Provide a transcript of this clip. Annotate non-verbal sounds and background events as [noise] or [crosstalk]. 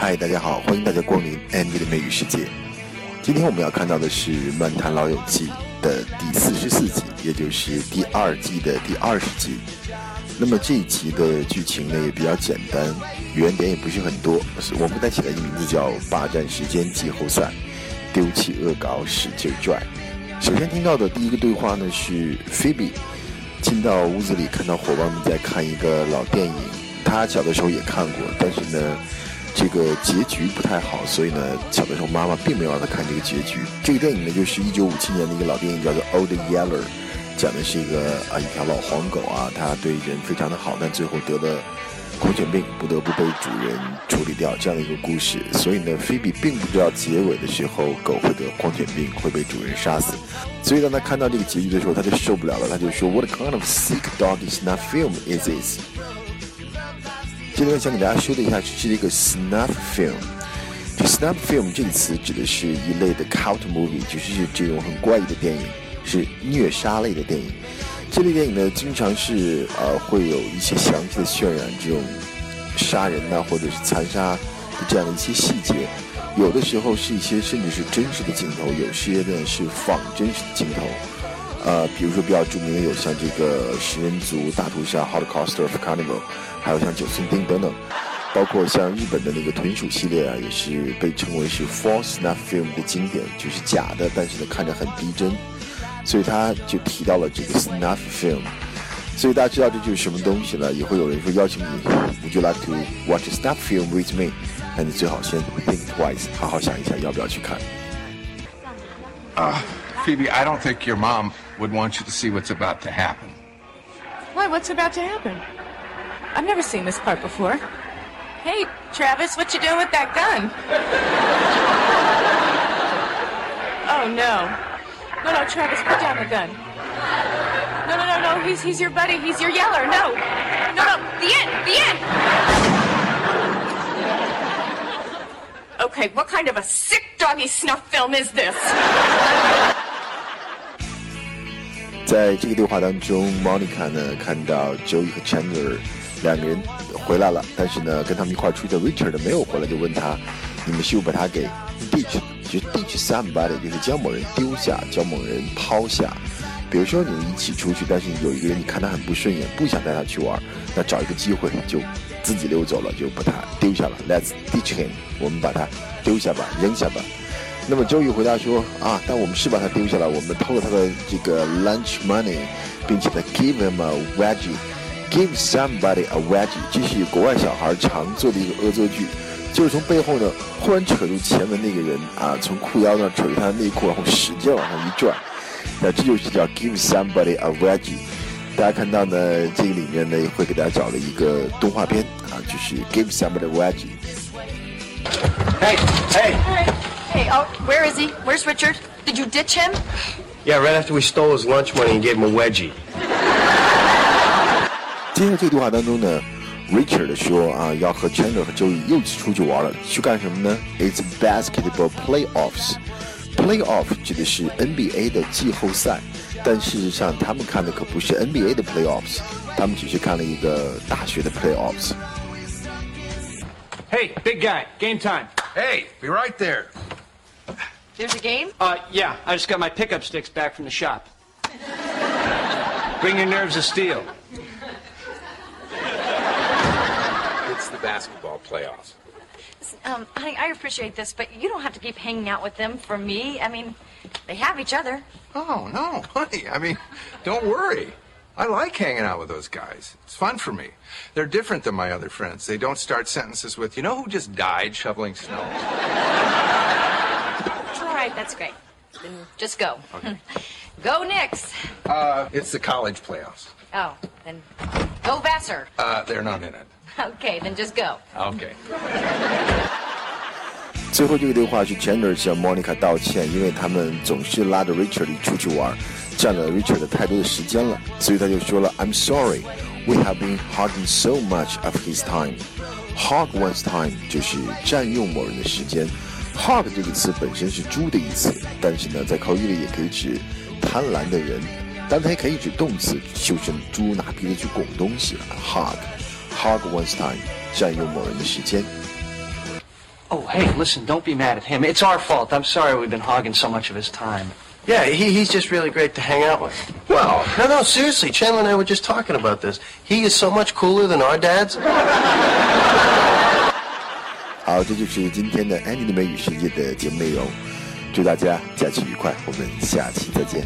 嗨，大家好，欢迎大家光临 Andy 的美语世界。今天我们要看到的是《漫谈老友记》的第四十四集，也就是第二季的第二十集。那么这一集的剧情呢也比较简单，原点也不是很多，我们给它起了一个名字叫“霸占时间季后赛”，丢弃恶搞，使劲拽。首先听到的第一个对话呢是 Phoebe 进到屋子里，看到伙伴们在看一个老电影，他小的时候也看过，但是呢。这个结局不太好，所以呢，小的时候妈妈并没有让他看这个结局。这个电影呢，就是一九五七年的一个老电影，叫做《Old Yeller》，讲的是一个啊一条老黄狗啊，它对人非常的好，但最后得了狂犬病，不得不被主人处理掉这样的一个故事。所以呢，菲比并不知道结尾的时候狗会得狂犬病，会被主人杀死。所以当他看到这个结局的时候，他就受不了了，他就说：“What kind of sick dog is not film is this？” 今天想给大家说的一下是这个 snuff film。这 snuff film 这个词指的是一类的 cult movie，就是这种很怪异的电影，是虐杀类的电影。这类电影呢，经常是呃会有一些详细的渲染这种杀人呐，或者是残杀的这样的一些细节。有的时候是一些甚至是真实的镜头，有些呢是仿真实的镜头。呃，比如说比较著名的有像这个食人族大屠杀 Holocaust of Carnival。还有像九寸钉等等，包括像日本的那个豚鼠系列啊，也是被称为是 false snuff film 的经典，就是假的，但是呢看着很逼真，所以他就提到了这个 snuff film。所以大家知道这就是什么东西了，也会有人说邀请你，Would you like to watch a snuff film with me？那你最好先 think twice，好好想一下要不要去看。啊，Phoebe, I don't think your mom would want you to see what's about to happen. Why? What's about to happen? I've never seen this part before. Hey, Travis, what you doing with that gun? [laughs] oh, no. No, no, Travis, put down the gun. No, no, no, no, he's, he's your buddy. He's your yeller. No. No, no, the end, the end. Okay, what kind of a sick doggy snuff film is this? 在这个对话当中，Monica 呢看到 Joey 和 Chandler 两个人回来了，但是呢，跟他们一块出去的 Richard 没有回来，就问他：“你们是不是把他给 ditch？就 ditch somebody，就是将某人丢下，将某人抛下。比如说你们一起出去，但是有一个人你看他很不顺眼，不想带他去玩，那找一个机会就自己溜走了，就把他丢下了。Let's ditch him，我们把他丢下吧，扔下吧。那么周瑜回答说：啊，但我们是把他丢下了，我们偷了他的这个 lunch money，并且呢 give him a wedgie。Give somebody a wedgie，这是国外小孩常做的一个恶作剧，就是从背后呢忽然扯住前面那个人啊，从裤腰那扯住他的内裤，然后使劲往上一拽，那这就是叫 Give somebody a wedgie。大家看到呢，这个里面呢会给大家找了一个动画片啊，就是 Give somebody a wedgie。Hey, hey. Hey, oh, where is he? Where's Richard? Did you ditch him? Yeah, right after we stole his lunch money and gave him a wedgie. 今天的这个对话当中呢，Richard 说啊，要和 Chandler 和 Joey 又出去玩了，去干什么呢？It's basketball playoffs。Playoff 指的是 NBA 的季后赛，但事实上他们看的可不是 NBA 的 playoffs，他们只是看了一个大学的 playoffs。Hey, big guy, game time. Hey, be right there. There's a game? Uh, yeah, I just got my pickup sticks back from the shop. Bring your nerves of steel. It's the basketball playoffs. Um, honey, I appreciate this, but you don't have to keep hanging out with them for me. I mean, they have each other. Oh, no, honey. I mean, don't worry. I like hanging out with those guys. It's fun for me. They're different than my other friends. They don't start sentences with, you know who just died shoveling snow? All right, that's great. Then just go. Okay. [laughs] go, Knicks. Uh, it's the college playoffs. Oh, then go Vassar. Uh, they're not in it. Okay, then just go. Okay. [laughs] 最后这个对话是 Chandler 向 Monica 道歉，因为他们总是拉着 Richard 出去玩，占了 Richard 太多的时间了，所以他就说了 "I'm sorry, we have been hogging so much of his time." Hog one's time 就是占用某人的时间。 Hog 这个词本身是猪的意思，但是呢，在口语里也可以指贪婪的人，但它也可以指动词，就是猪拿鼻子去拱东西。Hog。hog one's time，占用某人的时间。 Oh, hey, listen, don't be mad at him. It's our fault. I'm sorry we've been hogging so much of his time. Yeah, he, he's just really great to hang out with. Well, No, no, seriously, Chandler and I were just talking about this. He is so much cooler than our dads. 好，这就是今天的《安妮的美语世界》的节目内容。祝大家假期愉快，我们下期再见。